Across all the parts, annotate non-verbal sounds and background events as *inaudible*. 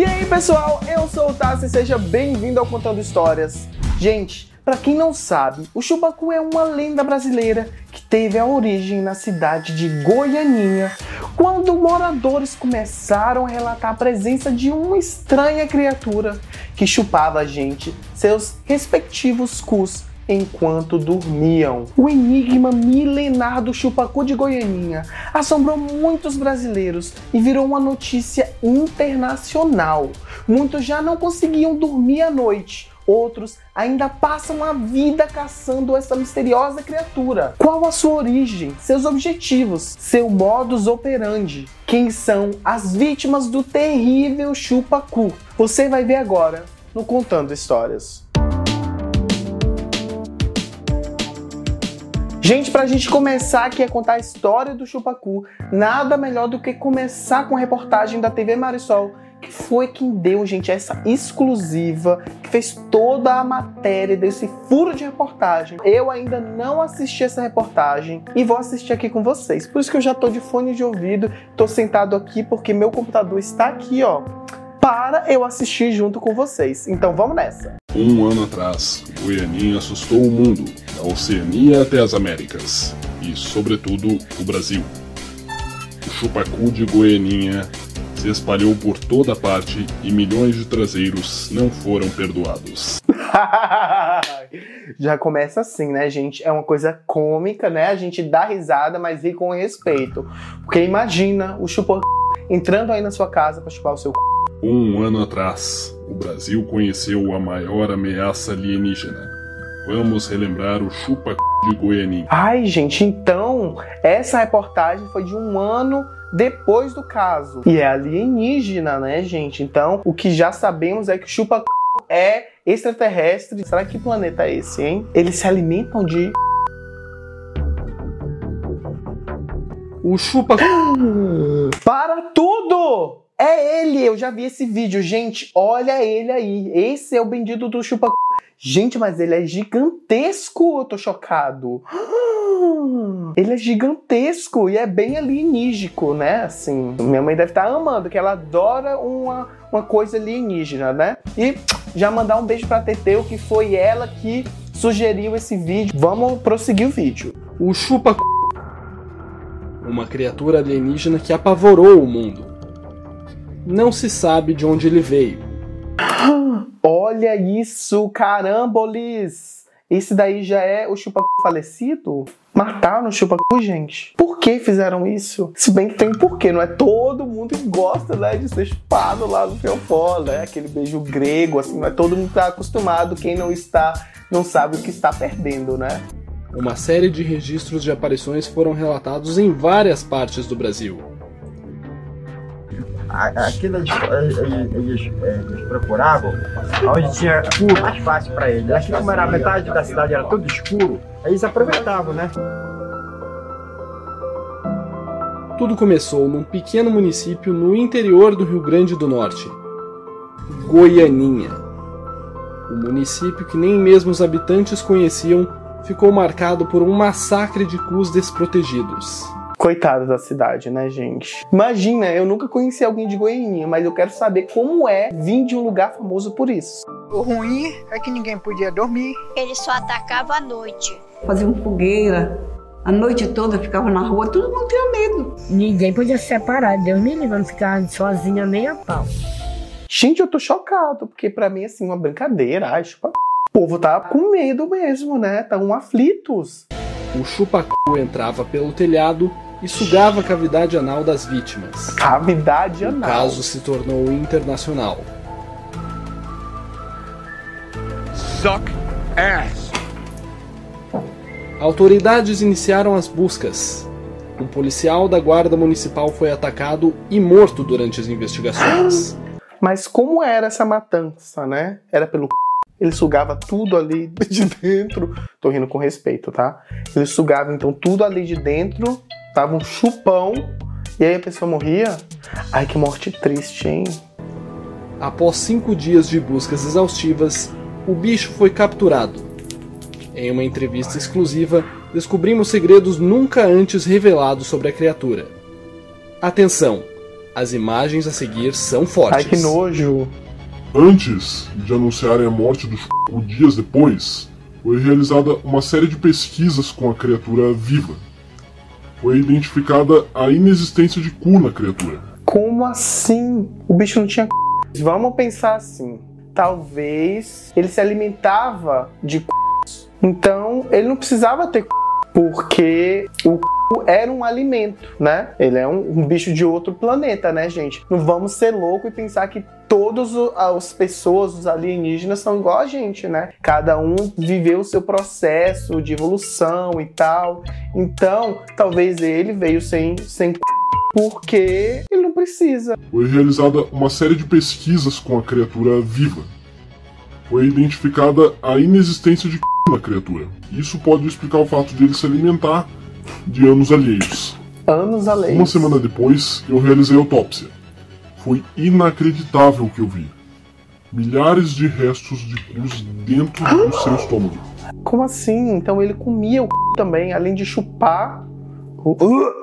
E aí, pessoal, eu sou o Tassi e seja bem-vindo ao Contando Histórias. Gente, para quem não sabe, o Chupacu é uma lenda brasileira que teve a origem na cidade de Goianinha, quando moradores começaram a relatar a presença de uma estranha criatura que chupava a gente, seus respectivos cus enquanto dormiam. O enigma milenar do chupacu de Goianinha assombrou muitos brasileiros e virou uma notícia internacional. Muitos já não conseguiam dormir à noite. Outros ainda passam a vida caçando essa misteriosa criatura. Qual a sua origem, seus objetivos, seu modus operandi? Quem são as vítimas do terrível chupacu? Você vai ver agora no Contando Histórias. Gente, pra gente começar aqui a contar a história do Chupacu, nada melhor do que começar com a reportagem da TV Marisol, que foi quem deu, gente, essa exclusiva, que fez toda a matéria desse furo de reportagem. Eu ainda não assisti essa reportagem e vou assistir aqui com vocês. Por isso que eu já tô de fone de ouvido, tô sentado aqui porque meu computador está aqui, ó para eu assistir junto com vocês. Então vamos nessa. Um ano atrás, Goianinha assustou o mundo, da Oceania até as Américas, e, sobretudo, o Brasil. O chupacu de Goianinha se espalhou por toda parte e milhões de traseiros não foram perdoados. *laughs* Já começa assim, né, gente? É uma coisa cômica, né? A gente dá risada, mas ri com respeito. Porque imagina o chupacu entrando aí na sua casa para chupar o seu c... Um ano atrás, o Brasil conheceu a maior ameaça alienígena. Vamos relembrar o chupa de Goianinha. Ai, gente, então essa reportagem foi de um ano depois do caso. E é alienígena, né, gente? Então, o que já sabemos é que o chupa é extraterrestre. Será que planeta é esse, hein? Eles se alimentam de o chupa *gasps* para tudo! É ele, eu já vi esse vídeo. Gente, olha ele aí. Esse é o bendito do chupa. Gente, mas ele é gigantesco. Eu tô chocado. *gasps* Ele é gigantesco e é bem alienígico, né? Assim, minha mãe deve estar tá amando, que ela adora uma, uma coisa alienígena, né? E já mandar um beijo pra Teteu, que foi ela que sugeriu esse vídeo. Vamos prosseguir o vídeo. O chupa uma criatura alienígena que apavorou o mundo não se sabe de onde ele veio. Olha isso, carambolis! Esse daí já é o chupacu falecido? Mataram o chupacu, gente? Por que fizeram isso? Se bem que tem um porquê, não é todo mundo que gosta, né, de ser chupado lá no fiofó, né? Aquele beijo grego, assim, não é todo mundo que tá acostumado, quem não está, não sabe o que está perdendo, né? Uma série de registros de aparições foram relatados em várias partes do Brasil aquilo eles, eles, eles, procuravam onde tinha furo mais fácil para eles. Aqui como era metade da cidade era tudo escuro, eles aproveitavam, né? Tudo começou num pequeno município no interior do Rio Grande do Norte, Goianinha. O município que nem mesmo os habitantes conheciam ficou marcado por um massacre de cus desprotegidos. Coitado da cidade, né, gente? Imagina, eu nunca conheci alguém de Goiânia, mas eu quero saber como é vir de um lugar famoso por isso. O ruim é que ninguém podia dormir. Ele só atacava à noite. Fazia uma fogueira, a noite toda ficava na rua, todo mundo tinha medo. Ninguém podia se separar, Deus me livre, não ficar sozinha nem a pau. Gente, eu tô chocado, porque para mim, assim, uma brincadeira, acho. O povo tá com medo mesmo, né? Tão aflitos. O chupacu entrava pelo telhado e sugava a cavidade anal das vítimas. Cavidade anal. O caso se tornou internacional. Suck ass. Autoridades iniciaram as buscas. Um policial da guarda municipal foi atacado e morto durante as investigações. *gasps* Mas como era essa matança, né? Era pelo ele sugava tudo ali de dentro. Tô rindo com respeito, tá? Ele sugava então tudo ali de dentro Tava um chupão e aí a pessoa morria. Ai, que morte triste, hein? Após cinco dias de buscas exaustivas, o bicho foi capturado. Em uma entrevista exclusiva, descobrimos segredos nunca antes revelados sobre a criatura. Atenção! As imagens a seguir são fortes. Ai, que nojo. Antes de anunciarem a morte do dias depois, foi realizada uma série de pesquisas com a criatura viva. Foi identificada a inexistência de cu na criatura. Como assim? O bicho não tinha c... Vamos pensar assim. Talvez ele se alimentava de c... Então ele não precisava ter c... porque o c... era um alimento, né? Ele é um, um bicho de outro planeta, né, gente? Não vamos ser loucos e pensar que todas as pessoas, os alienígenas, são igual a gente, né? Cada um viveu o seu processo de evolução e tal. Então, talvez ele veio sem, sem porque ele não precisa. Foi realizada uma série de pesquisas com a criatura viva. Foi identificada a inexistência de na criatura. Isso pode explicar o fato de ele se alimentar de anos alheios. Anos alheios. Uma semana depois, eu realizei a autópsia. Foi inacreditável o que eu vi. Milhares de restos de cruz dentro do seu estômago. Como assim? Então ele comia o c... também, além de chupar. O... *coughs*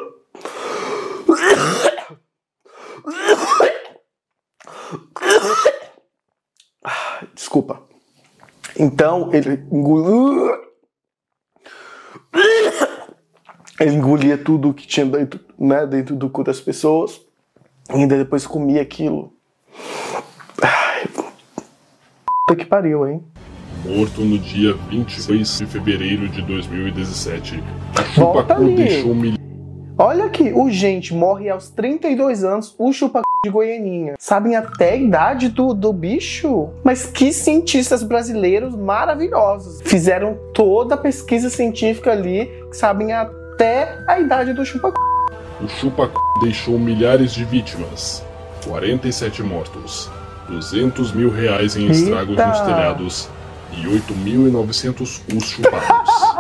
Desculpa. Então ele engolia. Ele engolia tudo que tinha dentro, né, dentro do cu das pessoas. E ainda depois comia aquilo. Ai, que pariu, hein? Morto no dia 22 de fevereiro de 2017, a Chupacu ali. deixou mil... Olha aqui, o gente morre aos 32 anos, o chupa de Goianinha. Sabem até a idade do, do bicho? Mas que cientistas brasileiros maravilhosos. Fizeram toda a pesquisa científica ali, sabem até a idade do chupa O Chupacu deixou milhares de vítimas, 47 mortos, 200 mil reais em estragos Eita. nos telhados e 8.900 cus chupados.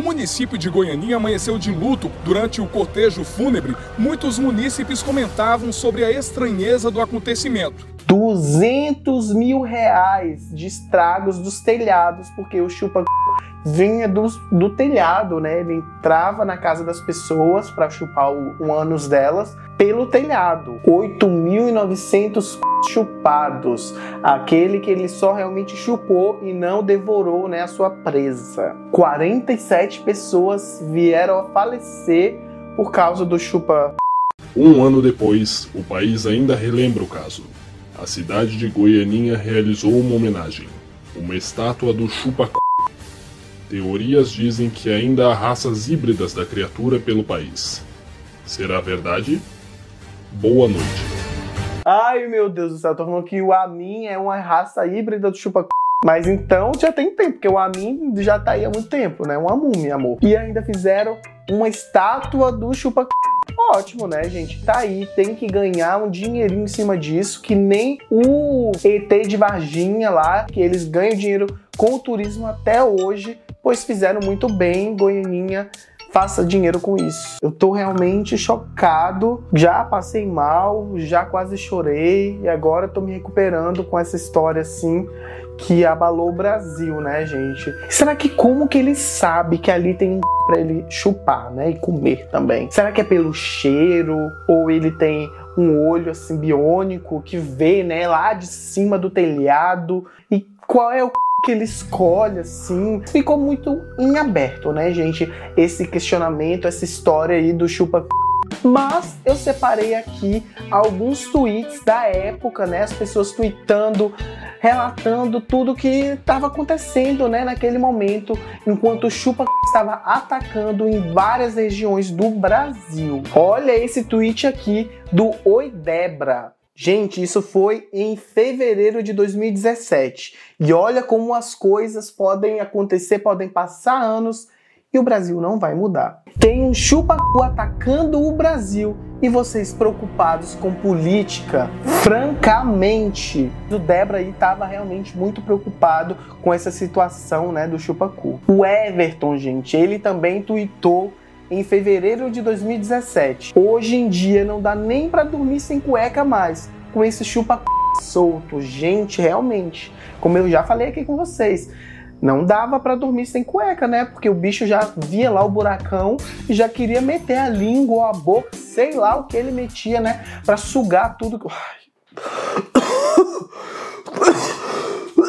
O município de Goianinha amanheceu de luto durante o cortejo fúnebre. Muitos munícipes comentavam sobre a estranheza do acontecimento. 200 mil reais de estragos dos telhados, porque o chupa vinha do, do telhado, né? Ele entrava na casa das pessoas para chupar o, o ânus delas pelo telhado. 8.900 chupados. Aquele que ele só realmente chupou e não devorou, né, a sua presa. 47 pessoas vieram a falecer por causa do chupa Um ano depois, o país ainda relembra o caso. A cidade de Goianinha realizou uma homenagem, uma estátua do Chupacu. Teorias dizem que ainda há raças híbridas da criatura pelo país. Será verdade? Boa noite. Ai, meu Deus do céu, tô falando que o Amin é uma raça híbrida do chupa mas então já tem tempo, porque o Amin já tá aí há muito tempo, né? Uma múmia, amor. E ainda fizeram uma estátua do chupa Ótimo, né, gente? Tá aí, tem que ganhar um dinheirinho em cima disso, que nem o ET de Varginha lá, que eles ganham dinheiro com o turismo até hoje, pois fizeram muito bem, Goianinha faça dinheiro com isso. Eu tô realmente chocado, já passei mal, já quase chorei e agora tô me recuperando com essa história assim que abalou o Brasil, né, gente? Será que como que ele sabe que ali tem um para ele chupar, né, e comer também? Será que é pelo cheiro ou ele tem um olho assim biônico que vê, né, lá de cima do telhado e qual é o que ele escolhe, assim. Ficou muito em aberto, né, gente? Esse questionamento, essa história aí do chupa. Mas eu separei aqui alguns tweets da época, né? As pessoas tweetando, relatando tudo que estava acontecendo, né, naquele momento, enquanto o chupa estava atacando em várias regiões do Brasil. Olha esse tweet aqui do Oi Debra. Gente, isso foi em fevereiro de 2017. E olha como as coisas podem acontecer, podem passar anos e o Brasil não vai mudar. Tem um chupacu atacando o Brasil e vocês preocupados com política? Francamente, o Debra aí estava realmente muito preocupado com essa situação, né, do chupacu. O Everton, gente, ele também tweetou em fevereiro de 2017. Hoje em dia não dá nem para dormir sem cueca mais, com esse chupa solto. Gente, realmente, como eu já falei aqui com vocês, não dava para dormir sem cueca, né? Porque o bicho já via lá o buracão e já queria meter a língua ou a boca, sei lá o que ele metia, né? Para sugar tudo.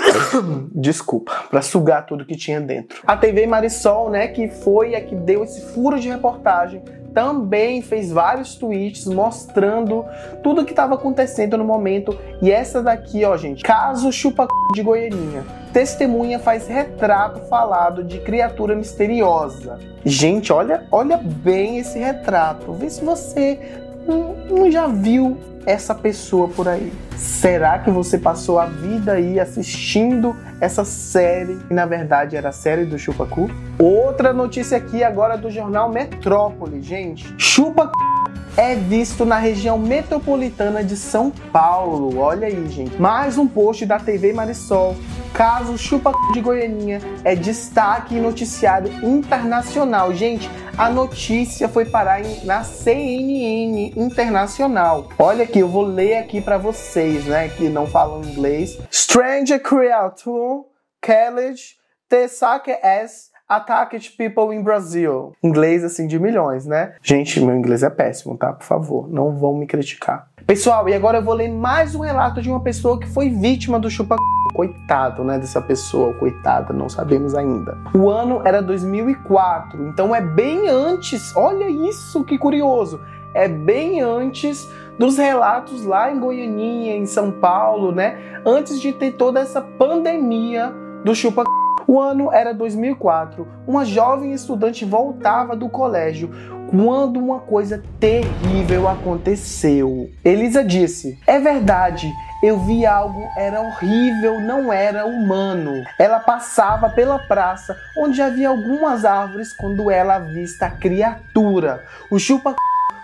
*coughs* Desculpa, para sugar tudo que tinha dentro. A TV Marisol, né, que foi a que deu esse furo de reportagem, também fez vários tweets mostrando tudo que estava acontecendo no momento. E essa daqui, ó, gente, caso chupa de Goianinha. Testemunha faz retrato falado de criatura misteriosa. Gente, olha, olha bem esse retrato. Vê se você não, já viu essa pessoa por aí. Será que você passou a vida aí assistindo essa série que na verdade era a série do Chupacu? Outra notícia aqui agora do jornal Metrópole, gente. Chupacu é visto na região metropolitana de São Paulo. Olha aí, gente. Mais um post da TV Marisol. Caso Chupa de Goianinha é destaque em noticiário internacional. Gente, a notícia foi parar na CNN Internacional. Olha aqui, eu vou ler aqui para vocês, né, que não falam inglês. Stranger creature college the sake as Attacked People in Brazil. Inglês assim de milhões, né? Gente, meu inglês é péssimo, tá? Por favor, não vão me criticar. Pessoal, e agora eu vou ler mais um relato de uma pessoa que foi vítima do chupa coitado, né, dessa pessoa, coitada, não sabemos ainda. O ano era 2004, então é bem antes. Olha isso, que curioso. É bem antes dos relatos lá em Goianinha, em São Paulo, né? Antes de ter toda essa pandemia do chupa o ano era 2004. Uma jovem estudante voltava do colégio quando uma coisa terrível aconteceu. Elisa disse: É verdade, eu vi algo, era horrível, não era humano. Ela passava pela praça onde havia algumas árvores quando ela avista a criatura. O chupa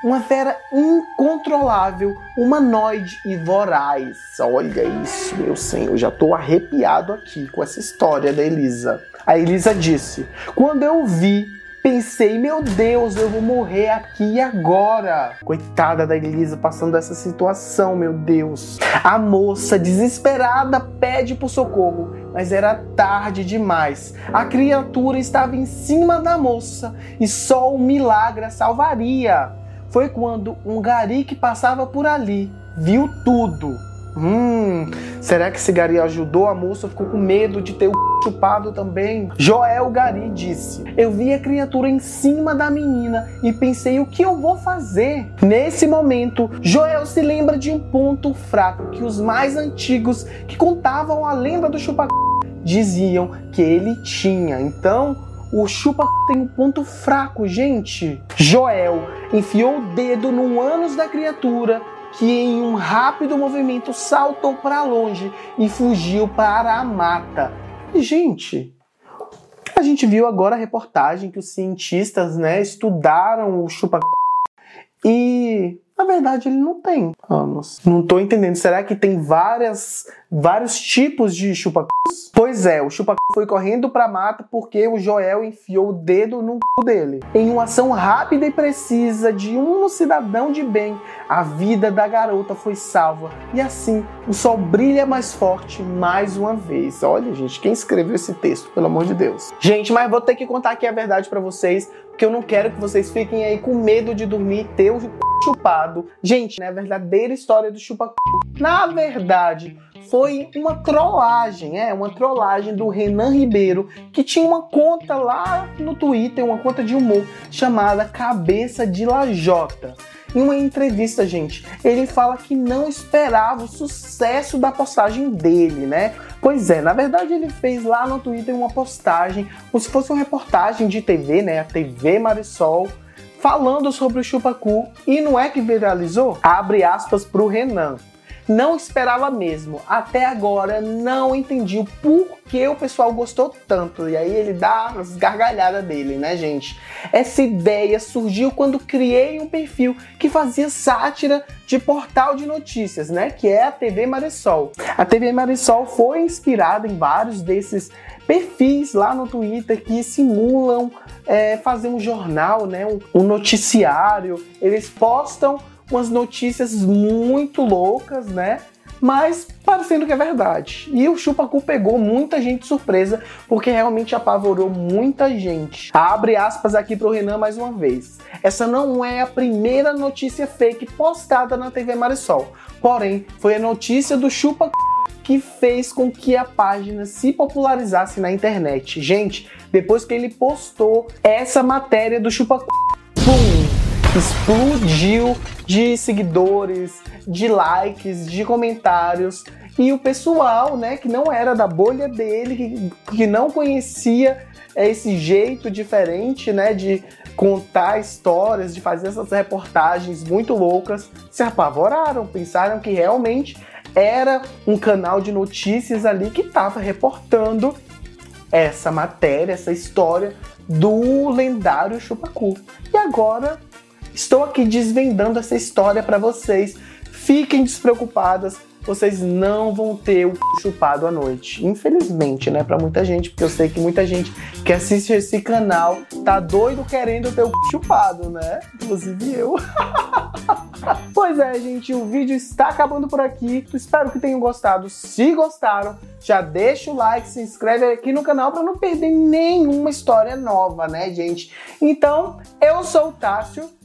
uma fera incontrolável, humanoide e voraz. Olha isso, meu senhor, já tô arrepiado aqui com essa história da Elisa. A Elisa disse: Quando eu vi, pensei, meu Deus, eu vou morrer aqui e agora. Coitada da Elisa passando essa situação, meu Deus. A moça, desesperada, pede por socorro, mas era tarde demais. A criatura estava em cima da moça e só o milagre a salvaria foi quando um gari que passava por ali viu tudo. Hum, será que esse gari ajudou? A moça ficou com medo de ter o chupado também. Joel Gari disse: Eu vi a criatura em cima da menina e pensei o que eu vou fazer. Nesse momento, Joel se lembra de um ponto fraco que os mais antigos que contavam a lenda do chupa diziam que ele tinha. Então, o chupa tem um ponto fraco, gente. Joel enfiou o dedo no ânus da criatura que em um rápido movimento saltou para longe e fugiu para a mata. E, gente, a gente viu agora a reportagem que os cientistas, né, estudaram o chupa e na verdade, ele não tem anos. Não tô entendendo. Será que tem várias, vários tipos de chupa Pois é, o chupa foi correndo pra mata porque o Joel enfiou o dedo no c dele. Em uma ação rápida e precisa de um cidadão de bem, a vida da garota foi salva. E assim, o sol brilha mais forte mais uma vez. Olha, gente, quem escreveu esse texto, pelo amor de Deus. Gente, mas vou ter que contar aqui a verdade para vocês, porque eu não quero que vocês fiquem aí com medo de dormir e ter o chupado. Gente, né, a verdadeira história do chupa na verdade, foi uma trollagem, é, uma trollagem do Renan Ribeiro, que tinha uma conta lá no Twitter, uma conta de humor chamada Cabeça de Lajota. Em uma entrevista, gente, ele fala que não esperava o sucesso da postagem dele, né? Pois é, na verdade ele fez lá no Twitter uma postagem, como se fosse uma reportagem de TV, né? A TV Marisol falando sobre o chupacu e não é que viralizou? Abre aspas pro Renan. Não esperava mesmo. Até agora não entendi o porquê o pessoal gostou tanto. E aí ele dá as gargalhadas dele, né, gente? Essa ideia surgiu quando criei um perfil que fazia sátira de portal de notícias, né? Que é a TV Marisol. A TV Marisol foi inspirada em vários desses perfis lá no Twitter que simulam é, fazer um jornal, né? um, um noticiário. Eles postam umas notícias muito loucas, né? mas parecendo que é verdade. E o Chupacu pegou muita gente de surpresa, porque realmente apavorou muita gente. Abre aspas aqui pro Renan mais uma vez. Essa não é a primeira notícia fake postada na TV Marisol. Porém, foi a notícia do Chupacu que fez com que a página se popularizasse na internet. Gente, depois que ele postou essa matéria do Chupacu, explodiu de seguidores, de likes, de comentários. E o pessoal, né, que não era da bolha dele, que, que não conhecia esse jeito diferente, né, de contar histórias, de fazer essas reportagens muito loucas, se apavoraram, pensaram que realmente era um canal de notícias ali que estava reportando essa matéria, essa história do lendário Chupacu. E agora estou aqui desvendando essa história para vocês. Fiquem despreocupadas, vocês não vão ter o chupado à noite. Infelizmente, né, para muita gente, porque eu sei que muita gente que assiste esse canal tá doido querendo ter o chupado, né? Inclusive eu. *laughs* pois é, gente, o vídeo está acabando por aqui. Espero que tenham gostado. Se gostaram, já deixa o like, se inscreve aqui no canal para não perder nenhuma história nova, né, gente? Então, eu sou o Tássio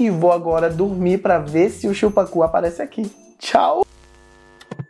e vou agora dormir para ver se o chupacu aparece aqui. Tchau!